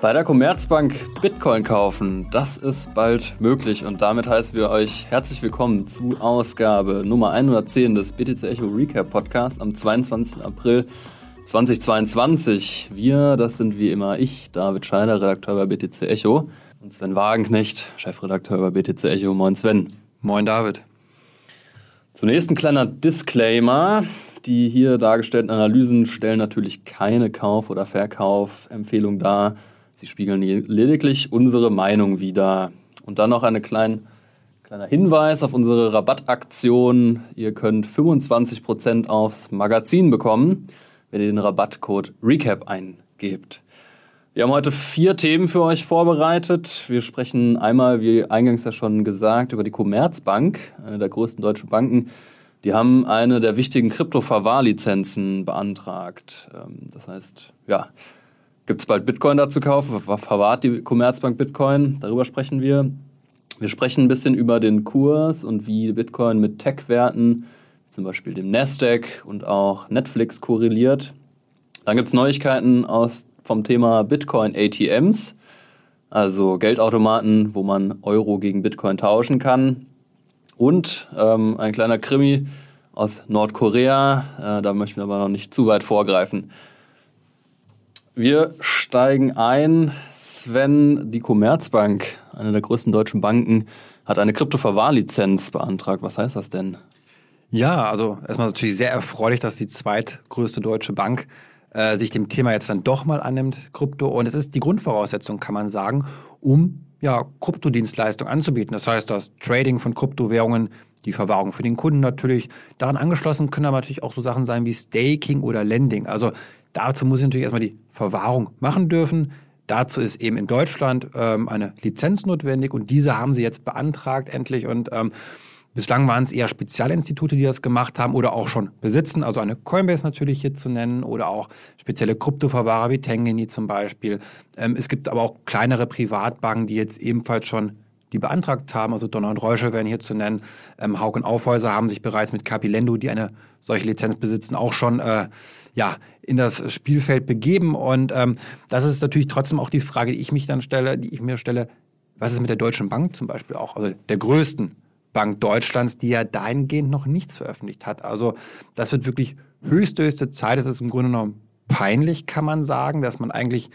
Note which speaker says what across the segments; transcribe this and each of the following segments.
Speaker 1: Bei der Commerzbank Bitcoin kaufen, das ist bald möglich und damit heißen wir euch herzlich willkommen zu Ausgabe Nummer 110 des BTC Echo Recap Podcast am 22. April 2022. Wir, das sind wie immer ich, David Scheider, Redakteur bei BTC Echo und Sven Wagenknecht, Chefredakteur bei BTC Echo. Moin Sven.
Speaker 2: Moin David.
Speaker 1: Zunächst ein kleiner Disclaimer. Die hier dargestellten Analysen stellen natürlich keine Kauf- oder Verkaufempfehlung dar. Sie spiegeln lediglich unsere Meinung wider. Und dann noch ein klein, kleiner Hinweis auf unsere Rabattaktion. Ihr könnt 25% aufs Magazin bekommen, wenn ihr den Rabattcode RECAP eingebt. Wir haben heute vier Themen für euch vorbereitet. Wir sprechen einmal, wie eingangs ja schon gesagt, über die Commerzbank, eine der größten deutschen Banken. Die haben eine der wichtigen Krypto-Verwahrlizenzen beantragt. Ähm, das heißt, ja, Gibt es bald Bitcoin da zu kaufen? Verwahrt die Commerzbank Bitcoin? Darüber sprechen wir. Wir sprechen ein bisschen über den Kurs und wie Bitcoin mit Tech-Werten, zum Beispiel dem Nasdaq und auch Netflix korreliert. Dann gibt es Neuigkeiten aus, vom Thema Bitcoin ATMs, also Geldautomaten, wo man Euro gegen Bitcoin tauschen kann. Und ähm, ein kleiner Krimi aus Nordkorea, äh, da möchten wir aber noch nicht zu weit vorgreifen. Wir steigen ein. Sven, die Commerzbank, eine der größten deutschen Banken, hat eine Kryptoverwahrlizenz beantragt. Was heißt das denn?
Speaker 2: Ja, also erstmal natürlich sehr erfreulich, dass die zweitgrößte deutsche Bank äh, sich dem Thema jetzt dann doch mal annimmt, Krypto. Und es ist die Grundvoraussetzung, kann man sagen, um ja, Kryptodienstleistungen anzubieten. Das heißt, das Trading von Kryptowährungen, die Verwahrung für den Kunden natürlich. Daran angeschlossen können aber natürlich auch so Sachen sein wie Staking oder Lending. Also Dazu muss ich natürlich erstmal die Verwahrung machen dürfen. Dazu ist eben in Deutschland ähm, eine Lizenz notwendig und diese haben sie jetzt beantragt endlich und ähm, Bislang waren es eher Spezialinstitute, die das gemacht haben oder auch schon besitzen, also eine Coinbase natürlich hier zu nennen oder auch spezielle Kryptoverwahrer wie Tengeni zum Beispiel. Ähm, es gibt aber auch kleinere Privatbanken, die jetzt ebenfalls schon die beantragt haben, also Donner und Reusche werden hier zu nennen. Ähm, Haug und Aufhäuser haben sich bereits mit Capilendo, die eine solche Lizenz besitzen, auch schon äh, ja, in das Spielfeld begeben. Und ähm, das ist natürlich trotzdem auch die Frage, die ich mich dann stelle, die ich mir stelle, was ist mit der Deutschen Bank zum Beispiel auch, also der größten Bank Deutschlands, die ja dahingehend noch nichts veröffentlicht hat. Also das wird wirklich höchste, höchste Zeit. Es ist im Grunde genommen peinlich, kann man sagen, dass man eigentlich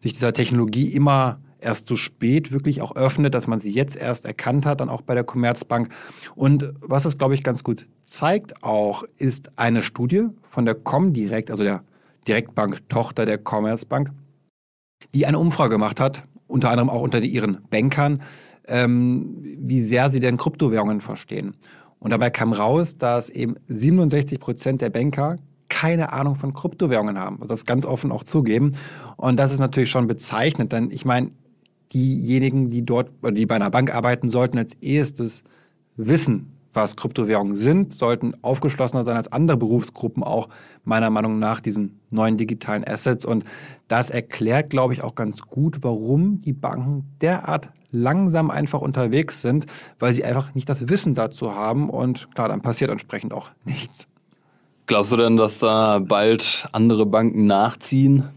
Speaker 2: sich dieser Technologie immer erst so spät wirklich auch öffnet, dass man sie jetzt erst erkannt hat, dann auch bei der Commerzbank. Und was es, glaube ich, ganz gut zeigt auch, ist eine Studie von der Comdirect, also der Direktbank-Tochter der Commerzbank, die eine Umfrage gemacht hat, unter anderem auch unter ihren Bankern, ähm, wie sehr sie denn Kryptowährungen verstehen. Und dabei kam raus, dass eben 67 Prozent der Banker keine Ahnung von Kryptowährungen haben. Das ganz offen auch zugeben. Und das ist natürlich schon bezeichnend, denn ich meine, diejenigen, die dort oder die bei einer Bank arbeiten, sollten als erstes wissen, was Kryptowährungen sind, sollten aufgeschlossener sein als andere Berufsgruppen auch meiner Meinung nach diesen neuen digitalen Assets. Und das erklärt, glaube ich, auch ganz gut, warum die Banken derart langsam einfach unterwegs sind, weil sie einfach nicht das Wissen dazu haben. Und klar, dann passiert entsprechend auch nichts.
Speaker 1: Glaubst du denn, dass da bald andere Banken nachziehen?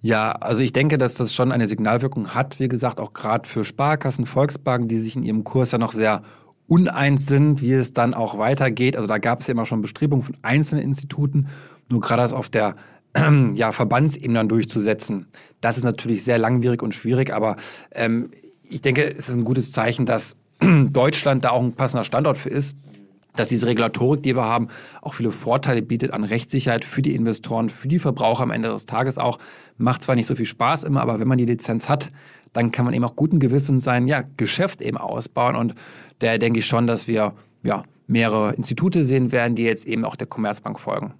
Speaker 2: Ja, also ich denke, dass das schon eine Signalwirkung hat, wie gesagt, auch gerade für Sparkassen, Volksbanken, die sich in ihrem Kurs ja noch sehr uneins sind, wie es dann auch weitergeht. Also da gab es ja immer schon Bestrebungen von einzelnen Instituten, nur gerade das auf der ja, Verbandsebene dann durchzusetzen. Das ist natürlich sehr langwierig und schwierig, aber ähm, ich denke, es ist ein gutes Zeichen, dass Deutschland da auch ein passender Standort für ist dass diese Regulatorik, die wir haben, auch viele Vorteile bietet an Rechtssicherheit für die Investoren, für die Verbraucher am Ende des Tages auch. Macht zwar nicht so viel Spaß immer, aber wenn man die Lizenz hat, dann kann man eben auch guten Gewissens sein ja, Geschäft eben ausbauen. Und da denke ich schon, dass wir ja, mehrere Institute sehen werden, die jetzt eben auch der Commerzbank folgen.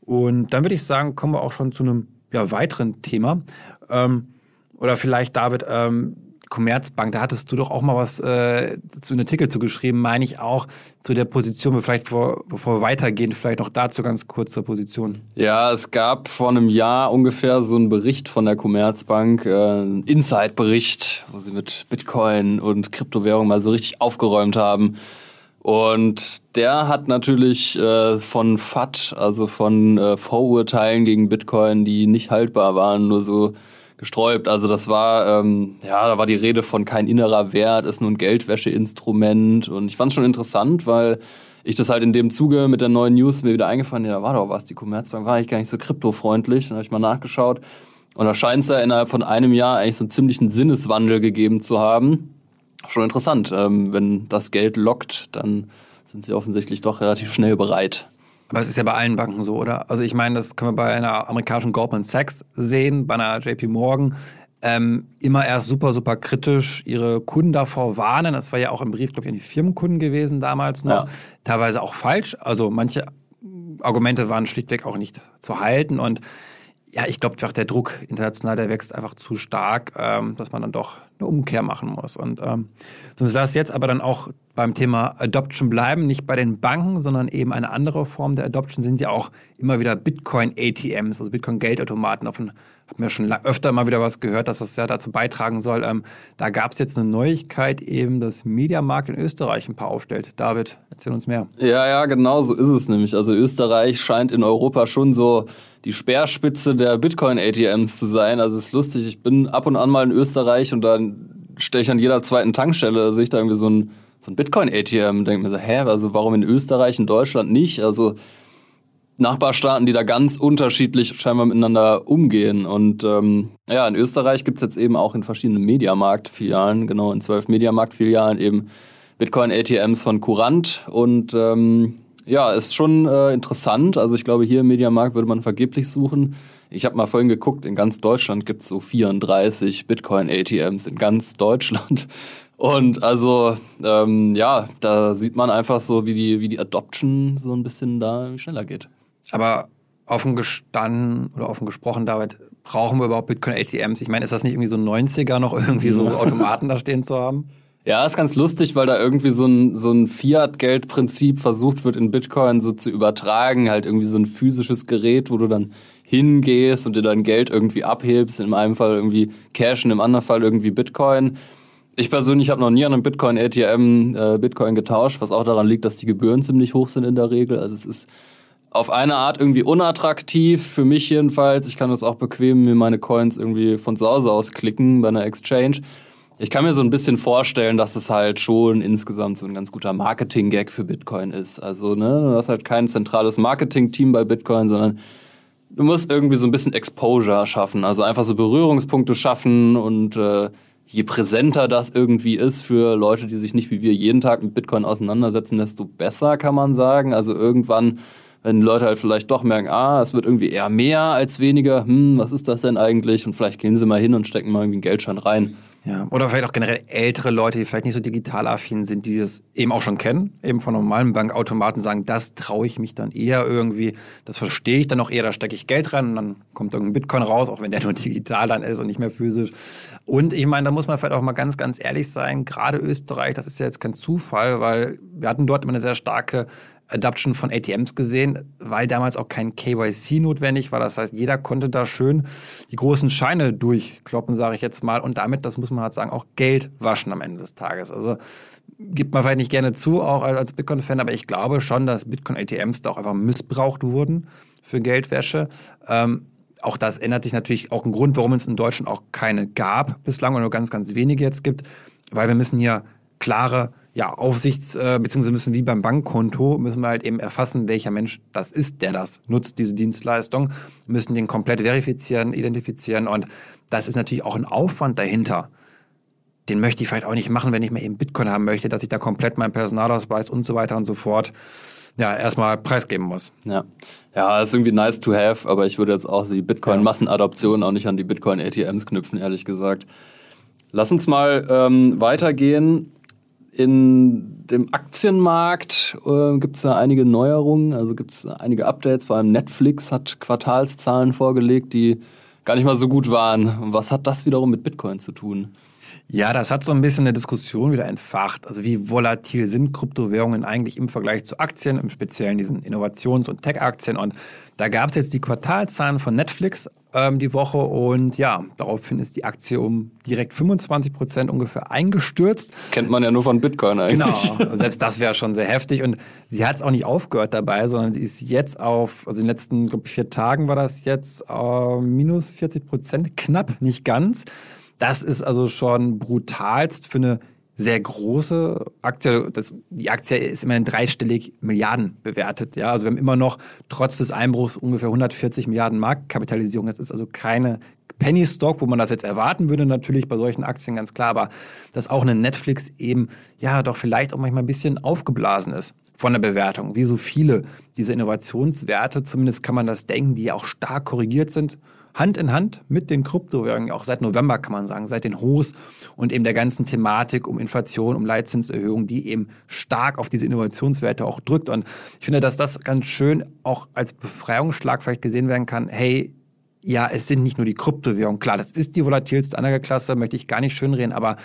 Speaker 2: Und dann würde ich sagen, kommen wir auch schon zu einem ja, weiteren Thema. Ähm, oder vielleicht, David, ähm, Commerzbank, da hattest du doch auch mal was äh, zu einem Artikel zugeschrieben, meine ich auch, zu der Position, vielleicht vor, bevor wir weitergehen, vielleicht noch dazu ganz kurz zur Position.
Speaker 1: Ja, es gab vor einem Jahr ungefähr so einen Bericht von der Commerzbank, äh, einen Inside-Bericht, wo sie mit Bitcoin und Kryptowährung mal so richtig aufgeräumt haben. Und der hat natürlich äh, von FAT, also von äh, Vorurteilen gegen Bitcoin, die nicht haltbar waren, nur so gesträubt. Also das war, ähm, ja, da war die Rede von kein innerer Wert, ist nur ein Geldwäscheinstrument. Und ich fand es schon interessant, weil ich das halt in dem Zuge mit der neuen News mir wieder eingefallen, ja, da war doch was, die Commerzbank war eigentlich gar nicht so kryptofreundlich. Dann habe ich mal nachgeschaut. Und da scheint es ja innerhalb von einem Jahr eigentlich so einen ziemlichen Sinneswandel gegeben zu haben. Schon interessant. Ähm, wenn das Geld lockt, dann sind sie offensichtlich doch relativ schnell bereit.
Speaker 2: Aber es ist ja bei allen Banken so, oder? Also ich meine, das können wir bei einer amerikanischen Goldman Sachs sehen, bei einer JP Morgan. Ähm, immer erst super, super kritisch ihre Kunden davor warnen. Das war ja auch im Brief, glaube ich, an die Firmenkunden gewesen damals noch. Ja. Teilweise auch falsch. Also manche Argumente waren schlichtweg auch nicht zu halten und ja, ich glaube einfach, der Druck international, der wächst einfach zu stark, ähm, dass man dann doch eine Umkehr machen muss. Und ähm, sonst lass jetzt aber dann auch beim Thema Adoption bleiben, nicht bei den Banken, sondern eben eine andere Form der Adoption sind ja auch immer wieder Bitcoin-ATMs, also Bitcoin-Geldautomaten. Davon hat mir schon öfter mal wieder was gehört, dass das ja dazu beitragen soll. Ähm, da gab es jetzt eine Neuigkeit, eben, dass Mediamarkt in Österreich ein paar aufstellt. David, erzähl uns mehr.
Speaker 1: Ja, ja, genau so ist es nämlich. Also Österreich scheint in Europa schon so die Speerspitze der Bitcoin-ATMs zu sein. Also es ist lustig, ich bin ab und an mal in Österreich und dann stehe ich an jeder zweiten Tankstelle, sehe ich da irgendwie so ein, so ein Bitcoin-ATM und denke mir so, hä, also warum in Österreich, in Deutschland nicht? Also Nachbarstaaten, die da ganz unterschiedlich scheinbar miteinander umgehen. Und ähm, ja, in Österreich gibt es jetzt eben auch in verschiedenen Mediamarkt-Filialen, genau in zwölf Mediamarkt-Filialen eben Bitcoin-ATMs von Courant und ähm, ja, ist schon äh, interessant. Also ich glaube, hier im Mediamarkt würde man vergeblich suchen. Ich habe mal vorhin geguckt, in ganz Deutschland gibt es so 34 Bitcoin-ATMs in ganz Deutschland. Und also, ähm, ja, da sieht man einfach so, wie die, wie die Adoption so ein bisschen da schneller geht.
Speaker 2: Aber offen gestanden oder offen gesprochen, David, brauchen wir überhaupt Bitcoin-ATMs? Ich meine, ist das nicht irgendwie so 90er noch irgendwie so Automaten da stehen zu haben?
Speaker 1: Ja, ist ganz lustig, weil da irgendwie so ein, so ein Fiat-Geld-Prinzip versucht wird, in Bitcoin so zu übertragen. Halt irgendwie so ein physisches Gerät, wo du dann hingehst und dir dein Geld irgendwie abhebst. In einem Fall irgendwie Cash, und im anderen Fall irgendwie Bitcoin. Ich persönlich habe noch nie an einem Bitcoin-ATM äh, Bitcoin getauscht, was auch daran liegt, dass die Gebühren ziemlich hoch sind in der Regel. Also es ist auf eine Art irgendwie unattraktiv, für mich jedenfalls. Ich kann das auch bequem mir meine Coins irgendwie von zu Hause aus klicken bei einer Exchange. Ich kann mir so ein bisschen vorstellen, dass es halt schon insgesamt so ein ganz guter Marketing-Gag für Bitcoin ist. Also, ne, du hast halt kein zentrales Marketing-Team bei Bitcoin, sondern du musst irgendwie so ein bisschen Exposure schaffen. Also einfach so Berührungspunkte schaffen und äh, je präsenter das irgendwie ist für Leute, die sich nicht wie wir jeden Tag mit Bitcoin auseinandersetzen, desto besser kann man sagen. Also irgendwann wenn die Leute halt vielleicht doch merken, ah, es wird irgendwie eher mehr als weniger, hm, was ist das denn eigentlich? Und vielleicht gehen sie mal hin und stecken mal irgendwie einen Geldschein rein.
Speaker 2: Ja, oder vielleicht auch generell ältere Leute, die vielleicht nicht so digital affin sind, die das eben auch schon kennen, eben von normalen Bankautomaten sagen, das traue ich mich dann eher irgendwie, das verstehe ich dann auch eher, da stecke ich Geld rein und dann kommt irgendein Bitcoin raus, auch wenn der nur digital dann ist und nicht mehr physisch. Und ich meine, da muss man vielleicht auch mal ganz, ganz ehrlich sein, gerade Österreich, das ist ja jetzt kein Zufall, weil wir hatten dort immer eine sehr starke Adoption von ATMs gesehen, weil damals auch kein KYC notwendig war. Das heißt, jeder konnte da schön die großen Scheine durchkloppen, sage ich jetzt mal, und damit, das muss man halt sagen, auch Geld waschen am Ende des Tages. Also gibt man vielleicht nicht gerne zu, auch als Bitcoin-Fan, aber ich glaube schon, dass Bitcoin-ATMs da auch einfach missbraucht wurden für Geldwäsche. Ähm, auch das ändert sich natürlich auch ein Grund, warum es in Deutschland auch keine gab bislang und nur ganz, ganz wenige jetzt gibt, weil wir müssen hier klare ja, Aufsichts- äh, beziehungsweise müssen wie beim Bankkonto, müssen wir halt eben erfassen, welcher Mensch das ist, der das nutzt, diese Dienstleistung, müssen den komplett verifizieren, identifizieren und das ist natürlich auch ein Aufwand dahinter. Den möchte ich vielleicht auch nicht machen, wenn ich mir eben Bitcoin haben möchte, dass ich da komplett meinen Personalausweis und so weiter und so fort ja, erstmal preisgeben muss.
Speaker 1: Ja. Ja, ist irgendwie nice to have, aber ich würde jetzt auch die Bitcoin-Massenadoption auch nicht an die Bitcoin-ATMs knüpfen, ehrlich gesagt. Lass uns mal ähm, weitergehen in dem Aktienmarkt äh, gibt es da einige Neuerungen, also gibt es einige Updates. Vor allem Netflix hat Quartalszahlen vorgelegt, die gar nicht mal so gut waren. Was hat das wiederum mit Bitcoin zu tun?
Speaker 2: Ja, das hat so ein bisschen eine Diskussion wieder entfacht. Also wie volatil sind Kryptowährungen eigentlich im Vergleich zu Aktien, im Speziellen diesen Innovations- und Tech-Aktien. Und da gab es jetzt die Quartalzahlen von Netflix ähm, die Woche und ja, daraufhin ist die Aktie um direkt 25 Prozent ungefähr eingestürzt.
Speaker 1: Das kennt man ja nur von Bitcoin eigentlich.
Speaker 2: Genau, selbst das wäre schon sehr heftig und sie hat es auch nicht aufgehört dabei, sondern sie ist jetzt auf, also in den letzten glaub, vier Tagen war das jetzt äh, minus 40 Prozent, knapp, nicht ganz. Das ist also schon brutalst für eine sehr große Aktie. Das, die Aktie ist immerhin dreistellig Milliarden bewertet. Ja, also wir haben immer noch trotz des Einbruchs ungefähr 140 Milliarden Marktkapitalisierung. Das ist also keine Penny Stock, wo man das jetzt erwarten würde, natürlich bei solchen Aktien ganz klar, aber dass auch eine Netflix eben ja doch vielleicht auch manchmal ein bisschen aufgeblasen ist von der Bewertung, wie so viele dieser Innovationswerte, zumindest kann man das denken, die auch stark korrigiert sind Hand in Hand mit den Kryptowährungen, auch seit November kann man sagen, seit den Hochs und eben der ganzen Thematik um Inflation, um Leitzinserhöhung, die eben stark auf diese Innovationswerte auch drückt. Und ich finde, dass das ganz schön auch als Befreiungsschlag vielleicht gesehen werden kann. Hey, ja, es sind nicht nur die Kryptowährungen. Klar, das ist die volatilste Anlageklasse, möchte ich gar nicht schönreden, aber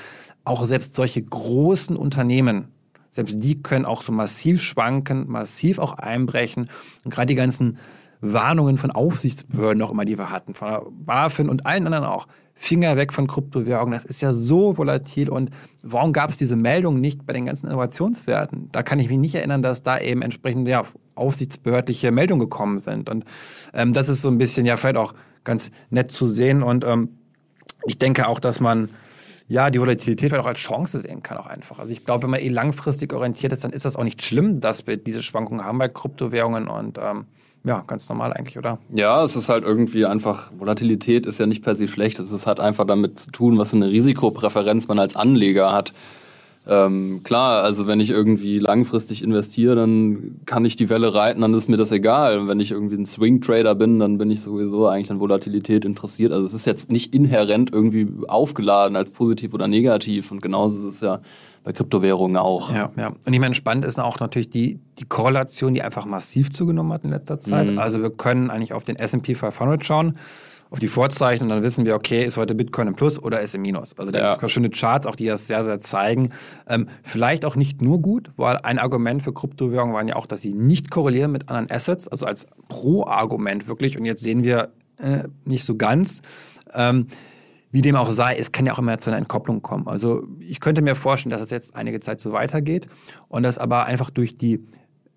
Speaker 2: auch selbst solche großen Unternehmen, selbst die können auch so massiv schwanken, massiv auch einbrechen. Und gerade die ganzen Warnungen von Aufsichtsbehörden noch immer, die wir hatten, von der BaFin und allen anderen auch. Finger weg von Kryptowährungen, das ist ja so volatil und warum gab es diese Meldung nicht bei den ganzen Innovationswerten? Da kann ich mich nicht erinnern, dass da eben entsprechend ja, aufsichtsbehördliche Meldungen gekommen sind und ähm, das ist so ein bisschen ja vielleicht auch ganz nett zu sehen und ähm, ich denke auch, dass man ja, die Volatilität vielleicht auch als Chance sehen kann auch einfach. Also ich glaube, wenn man eh langfristig orientiert ist, dann ist das auch nicht schlimm, dass wir diese Schwankungen haben bei Kryptowährungen und ähm, ja, ganz normal eigentlich, oder?
Speaker 1: Ja, es ist halt irgendwie einfach, Volatilität ist ja nicht per se schlecht. Es ist halt einfach damit zu tun, was für eine Risikopräferenz man als Anleger hat. Ähm, klar, also wenn ich irgendwie langfristig investiere, dann kann ich die Welle reiten, dann ist mir das egal. Und wenn ich irgendwie ein Swing-Trader bin, dann bin ich sowieso eigentlich an Volatilität interessiert. Also es ist jetzt nicht inhärent irgendwie aufgeladen als positiv oder negativ. Und genauso ist es ja bei Kryptowährungen auch.
Speaker 2: Ja, ja. Und ich meine, spannend ist auch natürlich die, die Korrelation, die einfach massiv zugenommen hat in letzter Zeit. Mhm. Also wir können eigentlich auf den S&P 500 schauen, auf die Vorzeichen und dann wissen wir, okay, ist heute Bitcoin im Plus oder ist im Minus. Also da ja. gibt es schöne Charts, auch die das sehr, sehr zeigen. Ähm, vielleicht auch nicht nur gut, weil ein Argument für Kryptowährungen waren ja auch, dass sie nicht korrelieren mit anderen Assets, also als Pro-Argument wirklich. Und jetzt sehen wir äh, nicht so ganz. Ähm, wie dem auch sei, es kann ja auch immer zu einer Entkopplung kommen. Also ich könnte mir vorstellen, dass es jetzt einige Zeit so weitergeht und dass aber einfach durch die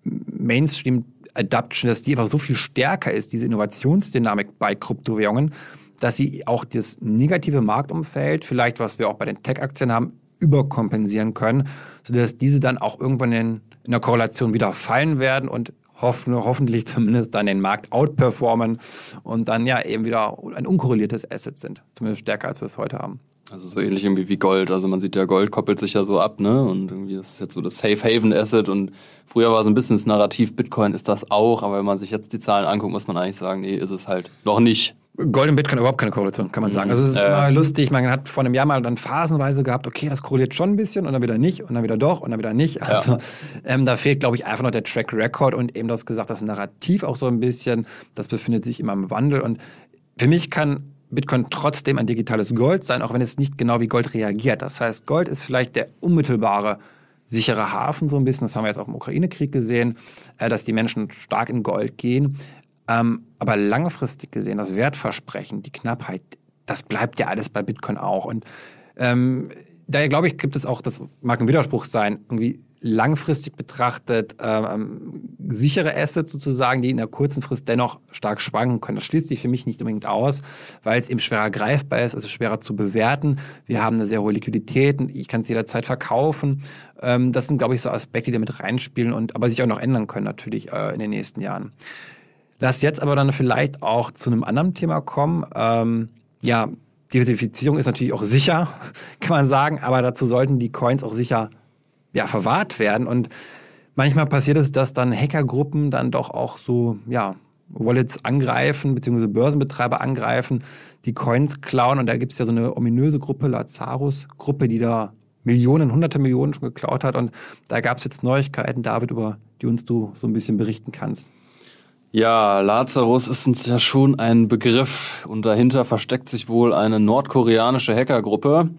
Speaker 2: Mainstream Adaption, dass die einfach so viel stärker ist, diese Innovationsdynamik bei Kryptowährungen, dass sie auch das negative Marktumfeld, vielleicht was wir auch bei den Tech-Aktien haben, überkompensieren können, sodass diese dann auch irgendwann in, in der Korrelation wieder fallen werden und hoffen, hoffentlich zumindest dann den Markt outperformen und dann ja eben wieder ein unkorreliertes Asset sind. Zumindest stärker, als wir es heute haben.
Speaker 1: Also so ähnlich irgendwie wie Gold. Also man sieht ja, Gold koppelt sich ja so ab, ne? Und irgendwie das ist jetzt so das Safe Haven Asset und früher war so ein bisschen das Narrativ, Bitcoin ist das auch, aber wenn man sich jetzt die Zahlen anguckt, muss man eigentlich sagen, nee, ist es halt noch nicht.
Speaker 2: Gold und Bitcoin überhaupt keine Korrelation, kann man sagen. Also es ist äh. immer lustig, man hat vor einem Jahr mal dann phasenweise gehabt, okay, das korreliert schon ein bisschen und dann wieder nicht und dann wieder doch und dann wieder nicht. Also ja. ähm, da fehlt, glaube ich, einfach noch der Track Record und eben das gesagt, das Narrativ auch so ein bisschen, das befindet sich immer im Wandel und für mich kann Bitcoin trotzdem ein digitales Gold sein, auch wenn es nicht genau wie Gold reagiert. Das heißt, Gold ist vielleicht der unmittelbare sichere Hafen so ein bisschen. Das haben wir jetzt auch im Ukraine-Krieg gesehen, äh, dass die Menschen stark in Gold gehen. Ähm, aber langfristig gesehen, das Wertversprechen, die Knappheit, das bleibt ja alles bei Bitcoin auch. Und ähm, daher glaube ich, gibt es auch, das mag ein Widerspruch sein, irgendwie langfristig betrachtet ähm, sichere Assets sozusagen, die in der kurzen Frist dennoch stark schwanken können. Das schließt sich für mich nicht unbedingt aus, weil es eben schwerer greifbar ist, also schwerer zu bewerten. Wir haben eine sehr hohe Liquidität, ich kann es jederzeit verkaufen. Ähm, das sind, glaube ich, so Aspekte, die da mit reinspielen und aber sich auch noch ändern können natürlich äh, in den nächsten Jahren. Lass jetzt aber dann vielleicht auch zu einem anderen Thema kommen. Ähm, ja, Diversifizierung ist natürlich auch sicher, kann man sagen, aber dazu sollten die Coins auch sicher ja, verwahrt werden. Und manchmal passiert es, dass dann Hackergruppen dann doch auch so, ja, Wallets angreifen, beziehungsweise Börsenbetreiber angreifen, die Coins klauen. Und da gibt es ja so eine ominöse Gruppe, Lazarus-Gruppe, die da Millionen, hunderte Millionen schon geklaut hat. Und da gab es jetzt Neuigkeiten, David, über die uns du so ein bisschen berichten kannst.
Speaker 1: Ja, Lazarus ist uns ja schon ein Begriff und dahinter versteckt sich wohl eine nordkoreanische Hackergruppe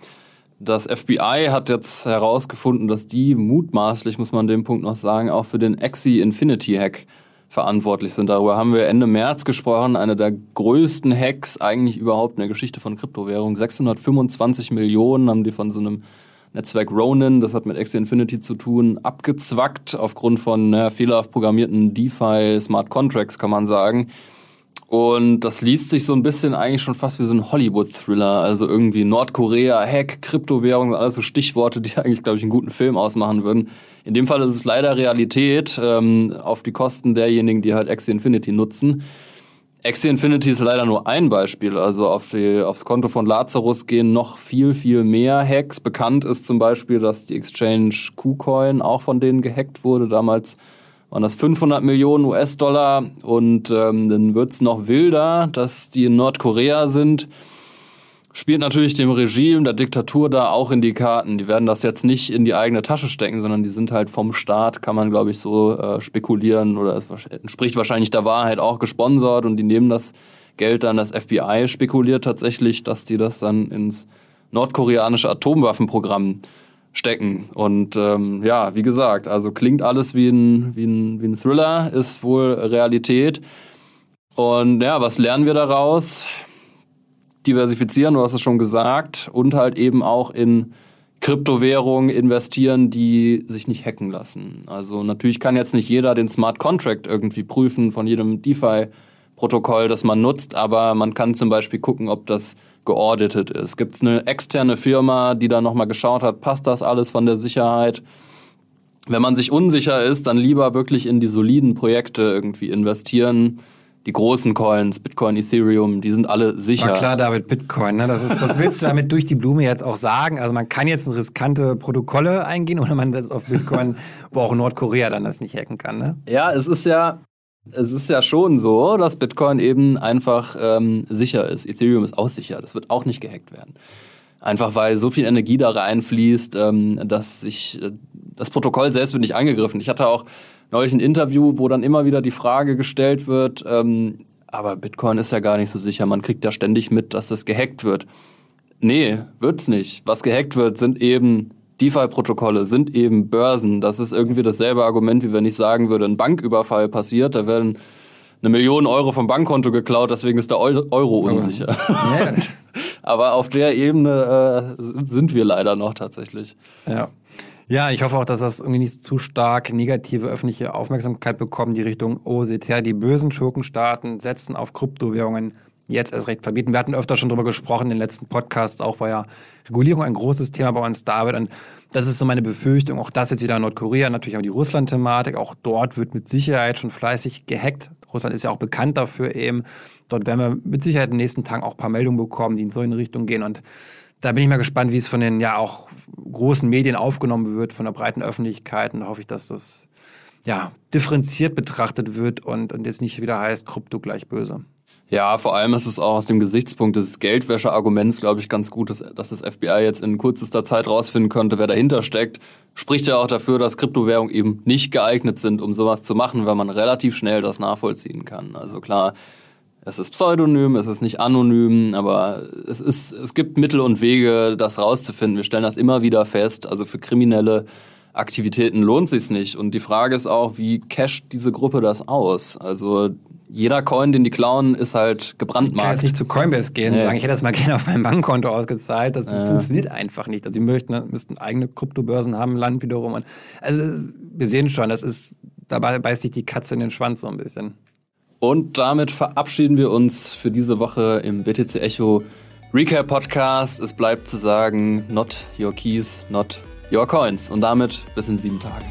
Speaker 1: Das FBI hat jetzt herausgefunden, dass die mutmaßlich, muss man an dem Punkt noch sagen, auch für den Axie Infinity Hack verantwortlich sind. Darüber haben wir Ende März gesprochen. Eine der größten Hacks eigentlich überhaupt in der Geschichte von Kryptowährungen. 625 Millionen haben die von so einem Netzwerk Ronin, das hat mit Axie Infinity zu tun, abgezwackt aufgrund von ne, fehlerhaft programmierten DeFi Smart Contracts, kann man sagen. Und das liest sich so ein bisschen eigentlich schon fast wie so ein Hollywood-Thriller. Also irgendwie Nordkorea, Hack, Kryptowährung, alles so Stichworte, die eigentlich, glaube ich, einen guten Film ausmachen würden. In dem Fall ist es leider Realität ähm, auf die Kosten derjenigen, die halt Axie Infinity nutzen. Axie Infinity ist leider nur ein Beispiel. Also auf die, aufs Konto von Lazarus gehen noch viel, viel mehr Hacks. Bekannt ist zum Beispiel, dass die Exchange KuCoin auch von denen gehackt wurde. Damals waren das 500 Millionen US-Dollar. Und ähm, dann wird's noch wilder, dass die in Nordkorea sind spielt natürlich dem Regime, der Diktatur da auch in die Karten. Die werden das jetzt nicht in die eigene Tasche stecken, sondern die sind halt vom Staat, kann man glaube ich so äh, spekulieren oder es entspricht wahrscheinlich der Wahrheit auch gesponsert und die nehmen das Geld dann, das FBI spekuliert tatsächlich, dass die das dann ins nordkoreanische Atomwaffenprogramm stecken. Und ähm, ja, wie gesagt, also klingt alles wie ein, wie, ein, wie ein Thriller, ist wohl Realität. Und ja, was lernen wir daraus? diversifizieren, du hast es schon gesagt, und halt eben auch in Kryptowährungen investieren, die sich nicht hacken lassen. Also natürlich kann jetzt nicht jeder den Smart Contract irgendwie prüfen von jedem DeFi-Protokoll, das man nutzt, aber man kann zum Beispiel gucken, ob das geauditet ist. Gibt es eine externe Firma, die da nochmal geschaut hat, passt das alles von der Sicherheit? Wenn man sich unsicher ist, dann lieber wirklich in die soliden Projekte irgendwie investieren, die großen Coins, Bitcoin, Ethereum, die sind alle sicher.
Speaker 2: War klar, David, Bitcoin. Ne? Das, ist, das willst du damit durch die Blume jetzt auch sagen. Also man kann jetzt in riskante Protokolle eingehen oder man setzt auf Bitcoin, wo auch Nordkorea dann das nicht hacken kann. Ne?
Speaker 1: Ja, es ist ja, es ist ja schon so, dass Bitcoin eben einfach ähm, sicher ist. Ethereum ist auch sicher. Das wird auch nicht gehackt werden. Einfach weil so viel Energie da reinfließt, ähm, dass sich äh, das Protokoll selbst wird nicht angegriffen. Ich hatte auch neulich ein Interview, wo dann immer wieder die Frage gestellt wird, ähm, aber Bitcoin ist ja gar nicht so sicher, man kriegt ja ständig mit, dass das gehackt wird. Nee, wird's nicht. Was gehackt wird, sind eben DeFi-Protokolle, sind eben Börsen. Das ist irgendwie dasselbe Argument, wie wenn ich sagen würde, ein Banküberfall passiert, da werden eine Million Euro vom Bankkonto geklaut, deswegen ist der Euro unsicher. Ja. Aber auf der Ebene äh, sind wir leider noch tatsächlich.
Speaker 2: Ja. Ja, ich hoffe auch, dass das irgendwie nicht zu stark negative öffentliche Aufmerksamkeit bekommt, die Richtung, oh, seht her, die bösen Schurkenstaaten setzen auf Kryptowährungen jetzt erst recht verbieten. Wir hatten öfter schon drüber gesprochen in den letzten Podcasts, auch war ja Regulierung ein großes Thema bei uns, David. Und das ist so meine Befürchtung. Auch das jetzt wieder Nordkorea, natürlich auch die Russland-Thematik. Auch dort wird mit Sicherheit schon fleißig gehackt. Russland ist ja auch bekannt dafür eben. Dort werden wir mit Sicherheit in den nächsten Tagen auch ein paar Meldungen bekommen, die in so eine Richtung gehen. Und da bin ich mal gespannt, wie es von den ja auch großen Medien aufgenommen wird, von der breiten Öffentlichkeit. Und da hoffe ich, dass das ja differenziert betrachtet wird und, und jetzt nicht wieder heißt, Krypto gleich böse.
Speaker 1: Ja, vor allem ist es auch aus dem Gesichtspunkt des Geldwäsche-Arguments, glaube ich, ganz gut, dass, dass, das FBI jetzt in kürzester Zeit rausfinden könnte, wer dahinter steckt. Spricht ja auch dafür, dass Kryptowährungen eben nicht geeignet sind, um sowas zu machen, weil man relativ schnell das nachvollziehen kann. Also klar, es ist pseudonym, es ist nicht anonym, aber es, ist, es gibt Mittel und Wege, das rauszufinden. Wir stellen das immer wieder fest. Also für kriminelle Aktivitäten lohnt sich nicht. Und die Frage ist auch, wie casht diese Gruppe das aus? Also jeder Coin, den die klauen, ist halt gebrandmarkt. Ich
Speaker 2: kann jetzt nicht zu Coinbase gehen und sagen, ich hätte das mal gerne auf mein Bankkonto ausgezahlt. Das, das ja. funktioniert einfach nicht. Also sie möchten, müssten eigene Kryptobörsen haben, Land wiederum. Also wir sehen schon, das ist, dabei beißt sich die Katze in den Schwanz so ein bisschen.
Speaker 1: Und damit verabschieden wir uns für diese Woche im BTC Echo Recap Podcast. Es bleibt zu sagen, not your keys, not your coins. Und damit bis in sieben Tagen.